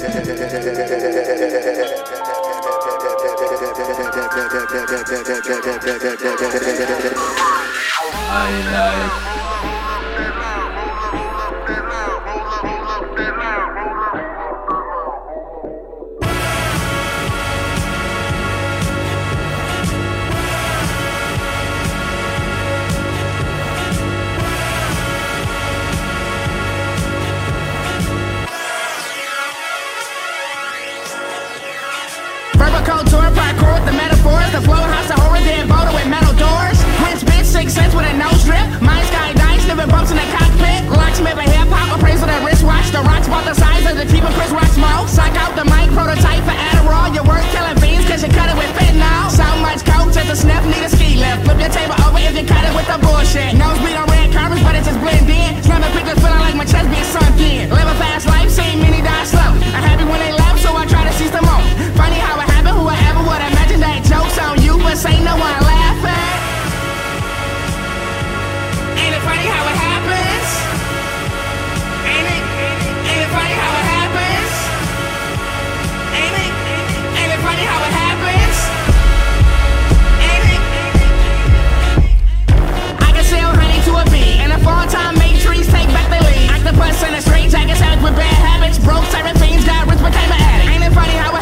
I like the rocks about the size of the team of Chris Rock's mouth. Suck out the mic, prototype for Adderall. Your work killing fiends, cause you cut it with fentanyl. So much coke, just a sniff, need a ski lift. Flip your table over if you cut it with the bullshit. Nose bleed on red carpets, but it just blend in. Slamming pictures, feeling like my chest being sunk in. Live a fast life, seen many die slow. I'm happy when they laugh, so I try to seize the moment. Funny how it happened, whoever would imagine that joke's on you, but say no one laughing. Ain't it funny how it happened? Long-time matrons take back their lead. Octopus and a straight jacket, with bad habits. Broke siren fiends, got rich, became an addict. Ain't it funny how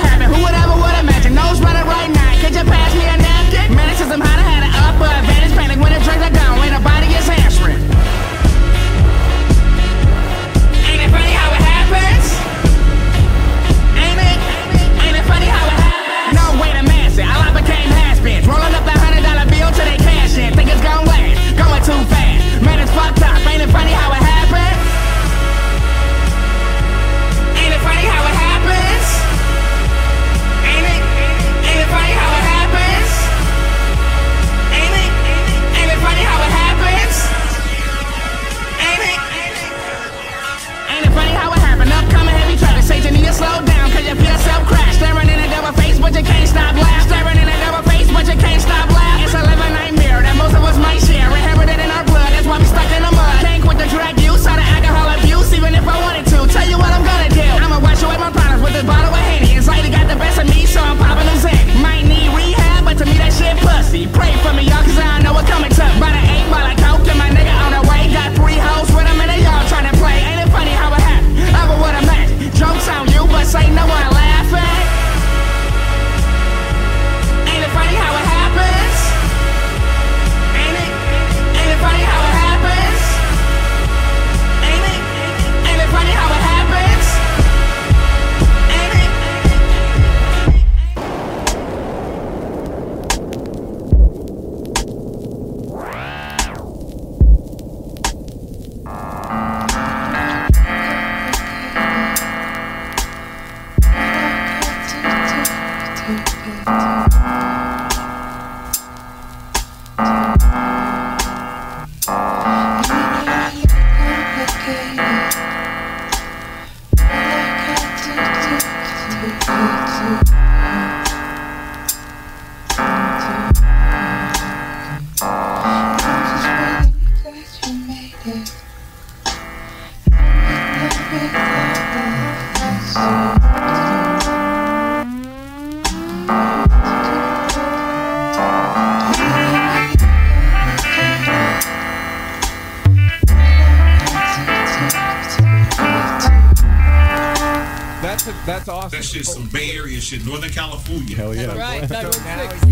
some Bay Area shit, Northern California. Hell yeah. Right.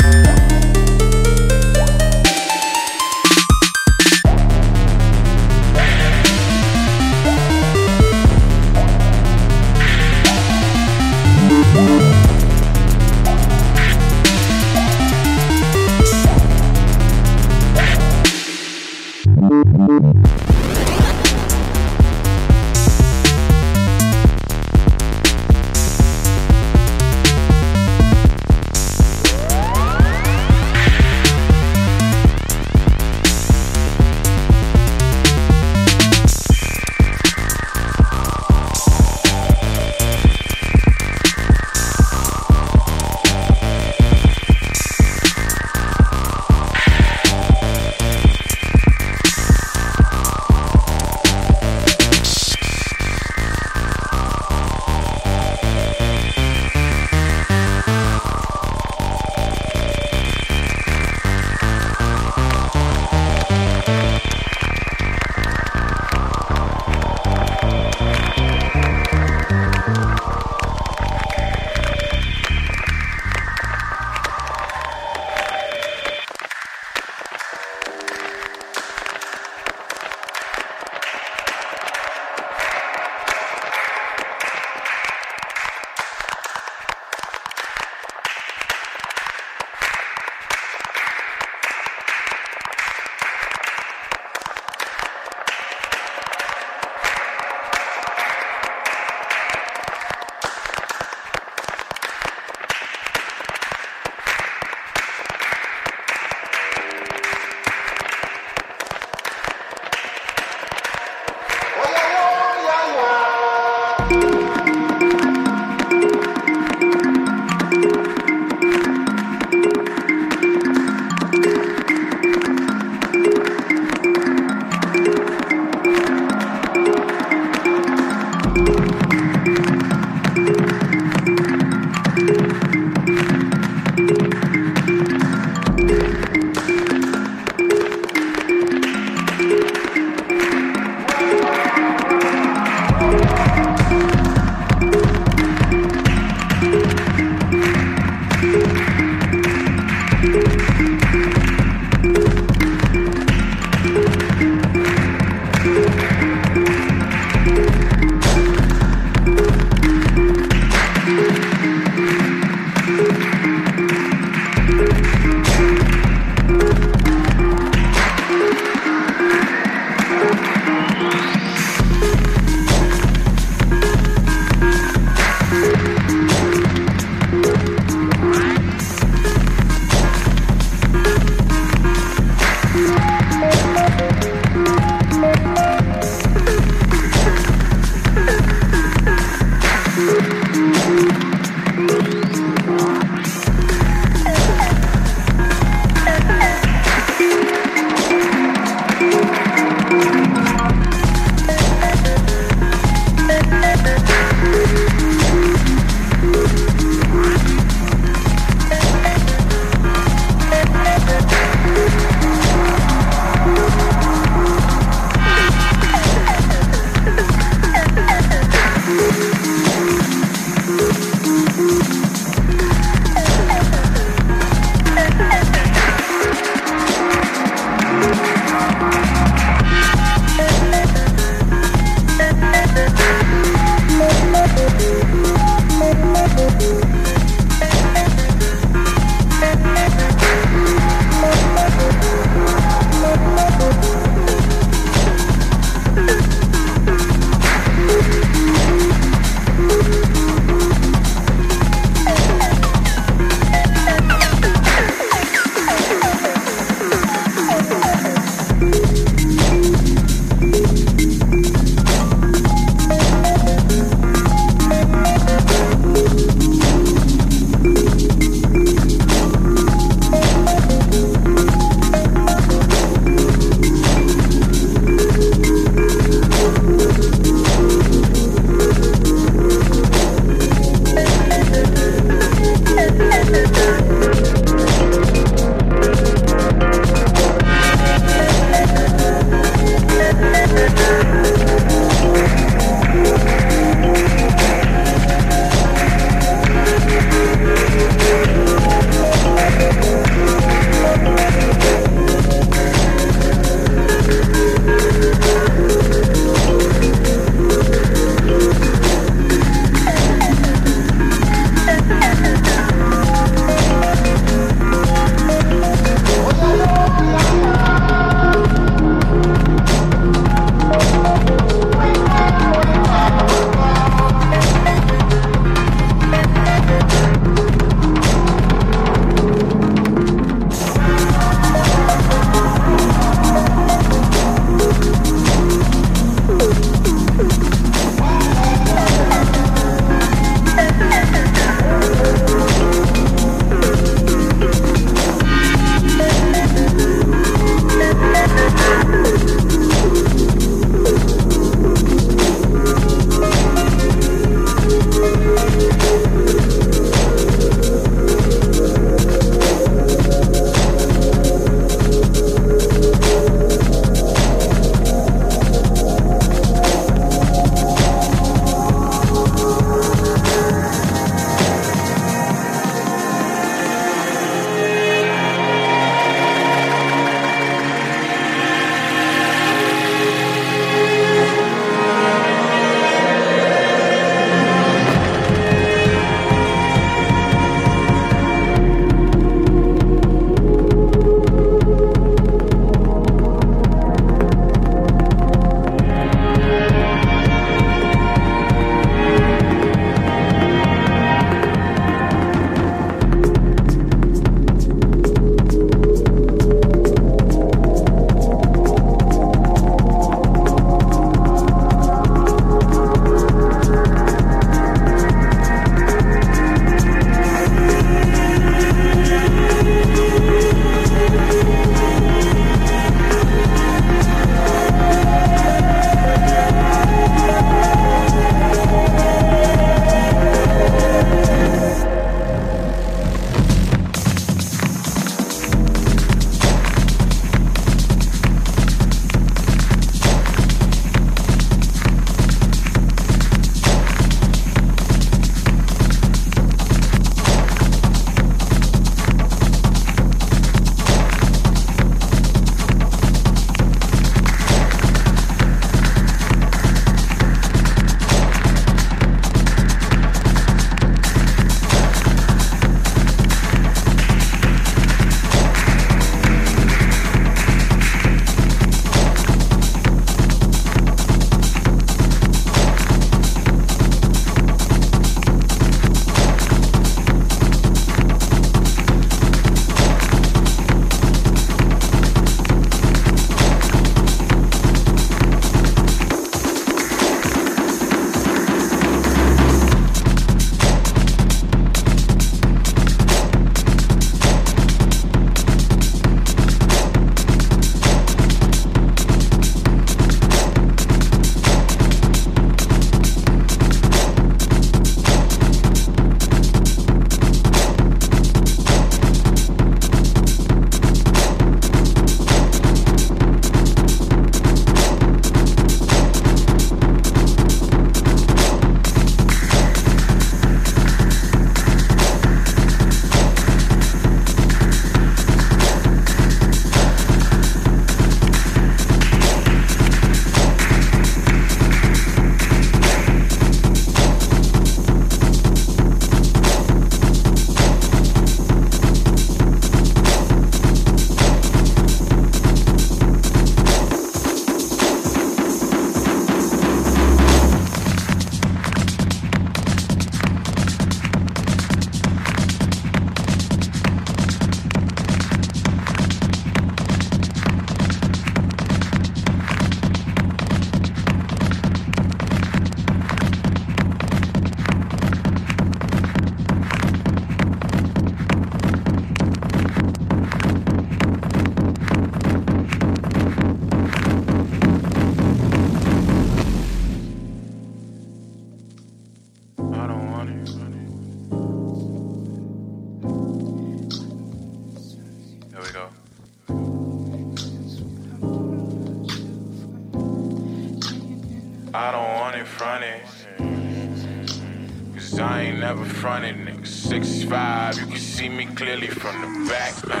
Never fronted. Six five, you can see me clearly from the back. Uh.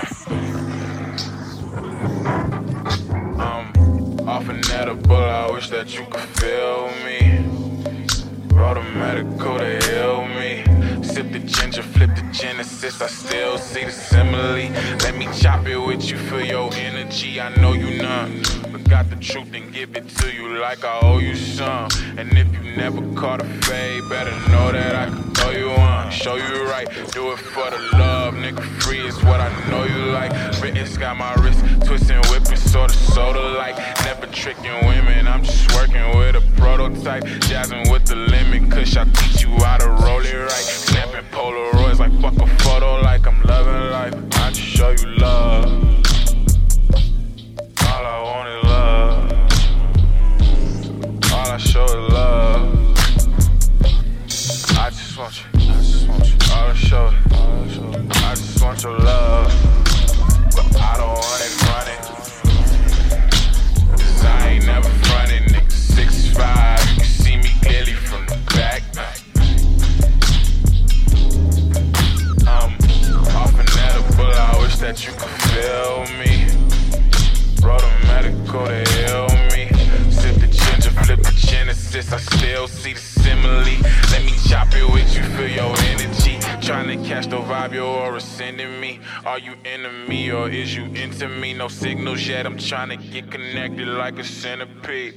I'm off an edible, I wish that you could feel me. Wrote a medical to heal me. Sip the ginger, flip the genesis, I still see the simile. Let me chop it with you, feel your energy. I know you none, but got the truth and give it to you like I owe you some. And if you never caught a fade, better know that I throw you on. Show you right, do it for the love, nigga. Free is what I know you like. Written got my wrist twisting, whipping, sorta soda like. Never tricking women, I'm just working with a prototype. Jazzing with the limit, cause I teach you how to roll it right. Snapping Polaroids like fuck a photo, like I'm loving life. I just show you love. All I want is love. All I show is love. Want you. I just want you. All I show I just want your love. But I don't want it running. Cause I ain't never fronted, nigga. Six five. You can see me clearly from the back. I'm off an edible. I wish that you could feel me. Wrote a medical to heal me. Sip the ginger, flip the genesis. I still see the simile. Let me chop it with you, feel your energy. Trying to catch the vibe your aura sending me. Are you into me or is you into me? No signals yet. I'm trying to get connected like a centipede.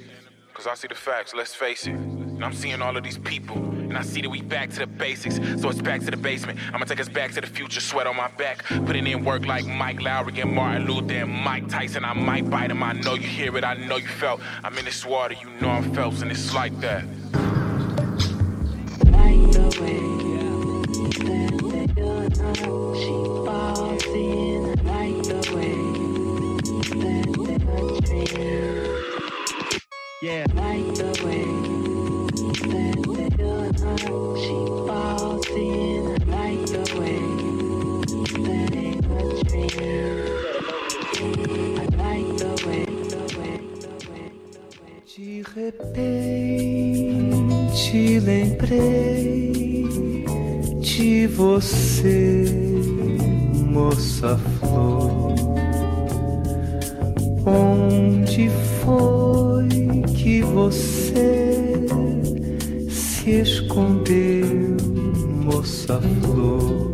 Cause I see the facts, let's face it. And I'm seeing all of these people. And I see that we back to the basics. So it's back to the basement. I'ma take us back to the future, sweat on my back. Putting in work like Mike Lowrey and Martin Luther and Mike Tyson. I might bite him, I know you hear it, I know you felt. I'm in this water, you know I'm Phelps, and it's like that. De repente lembrei de você, moça flor. Onde foi que você se escondeu, moça flor?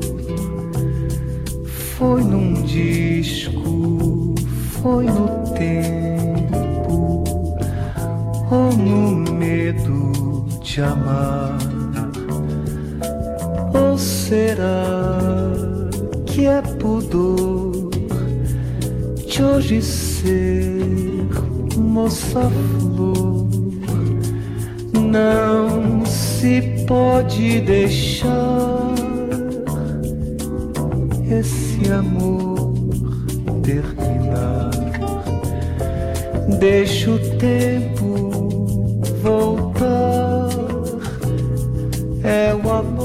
Foi num disco, foi no tempo ou no medo de amar? Ou será que é pudor de hoje ser moça flor? Não se pode deixar esse amor terminar. Deixa o tempo voltar. É o amor.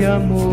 Esse amor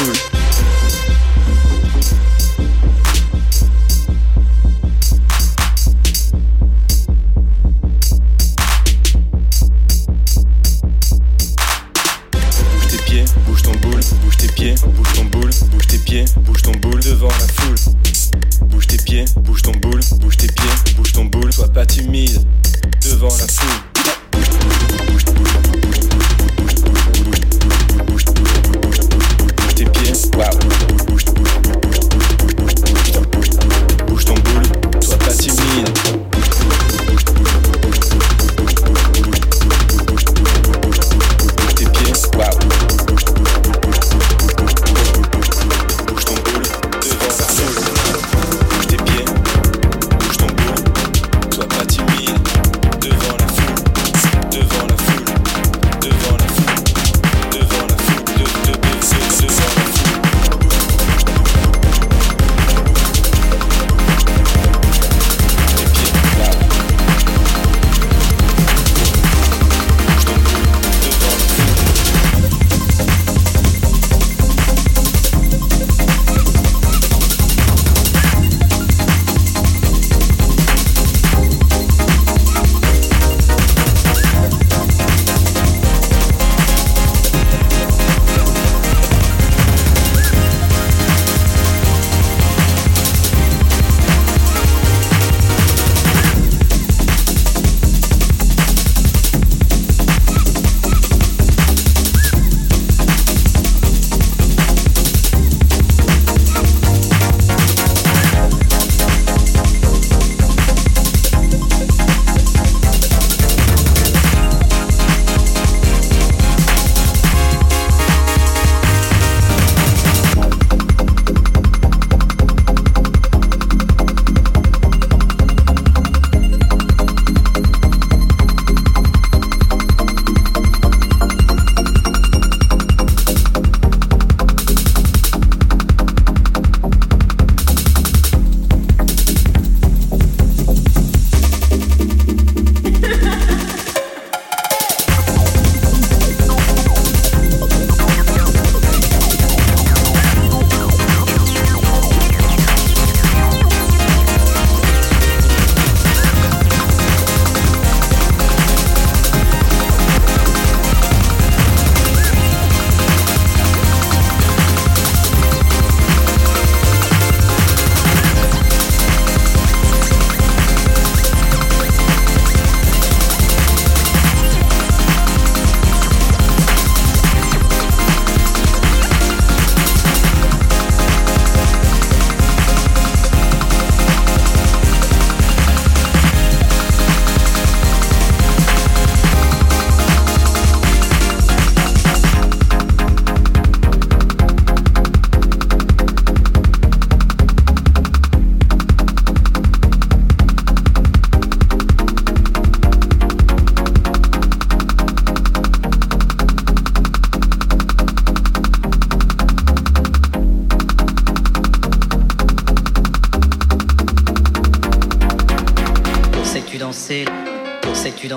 devant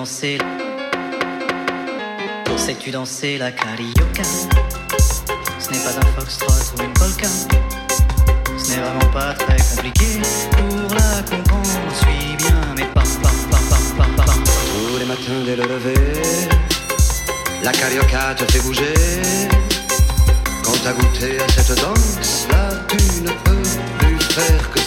danser Sais-tu danser la carioca Ce n'est pas un foxtrot ou une polka. Ce n'est vraiment pas très compliqué pour la comprendre. Suis bien, mais pas, pas, pas, pas, pas, pas. Tous les matins dès le lever, la carioca te fait bouger. Quand t'as goûté à cette danse, là tu ne peux plus faire que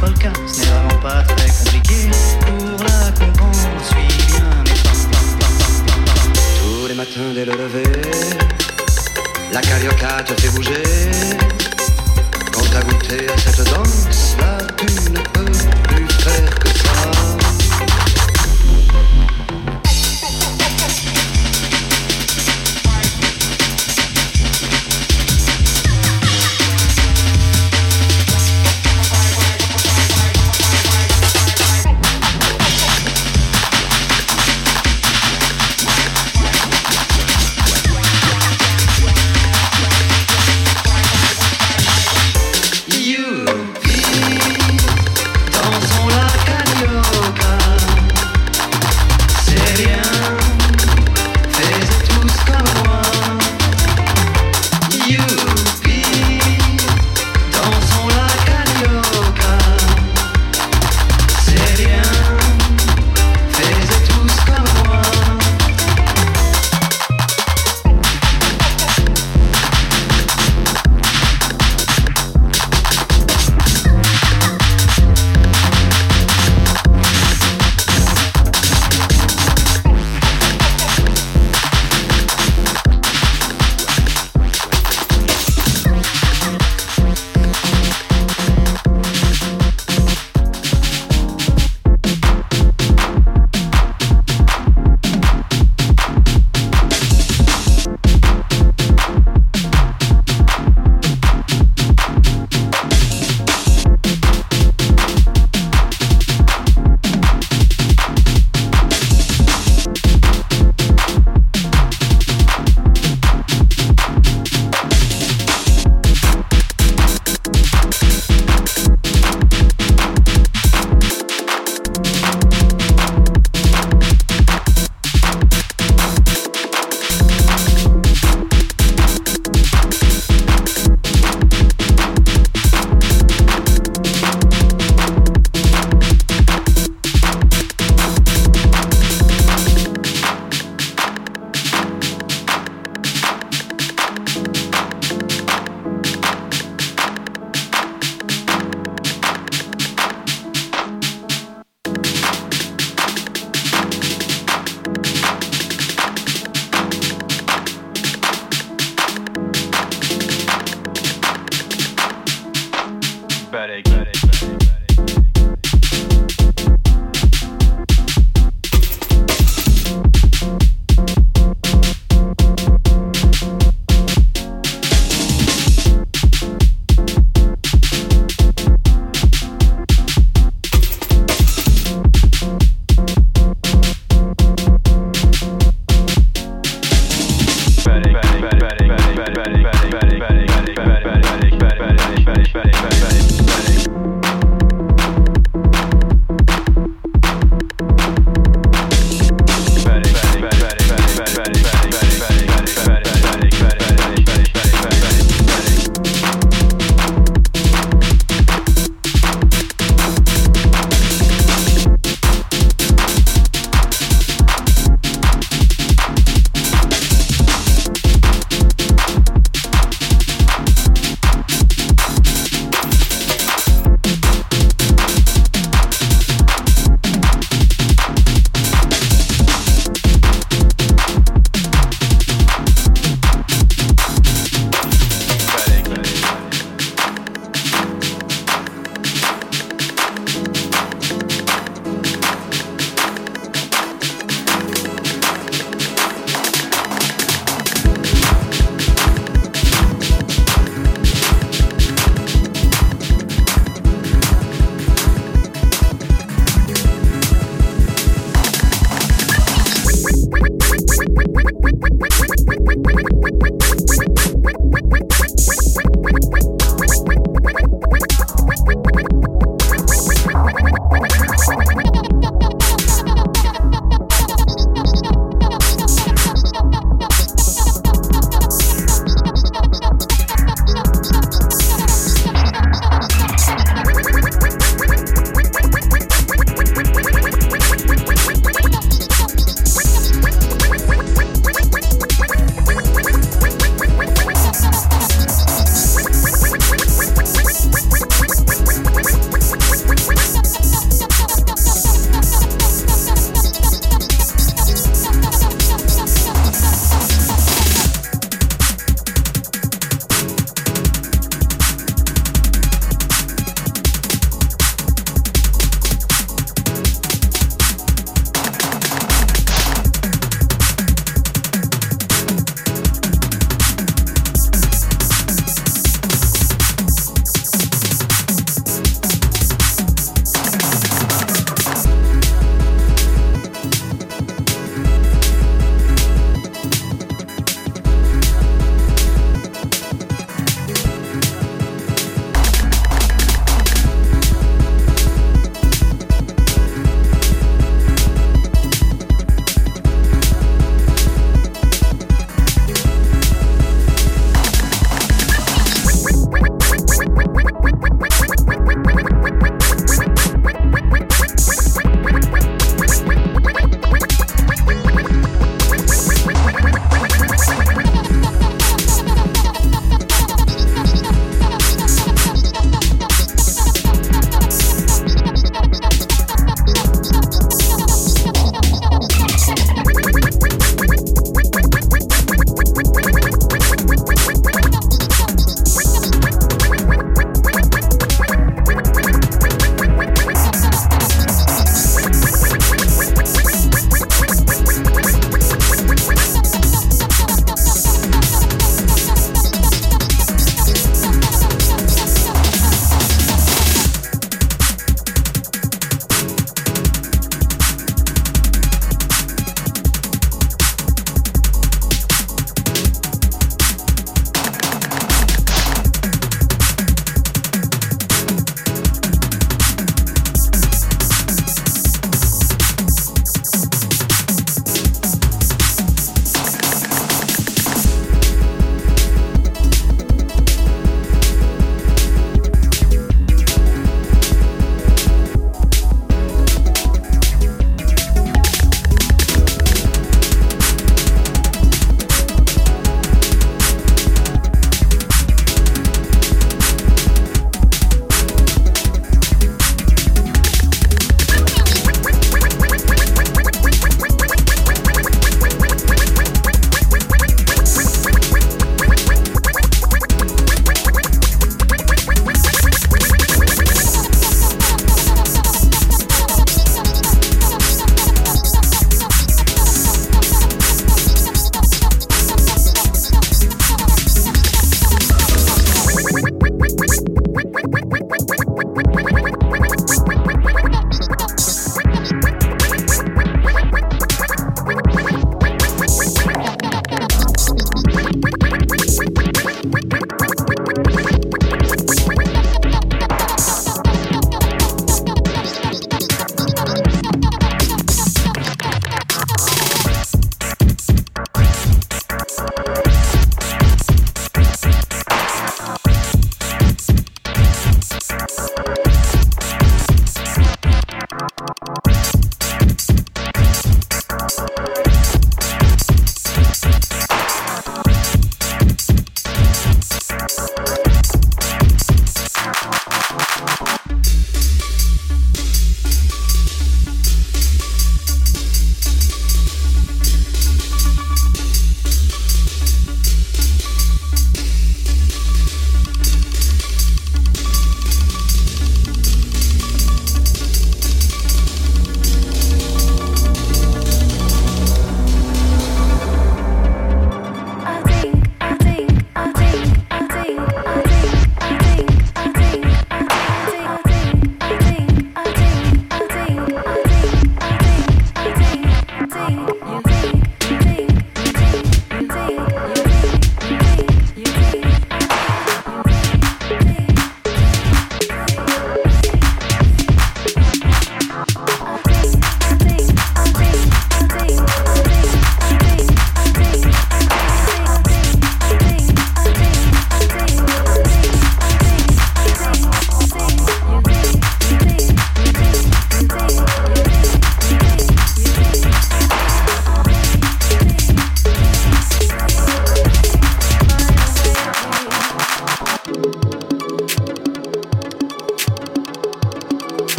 polka. Ce n'est vraiment pas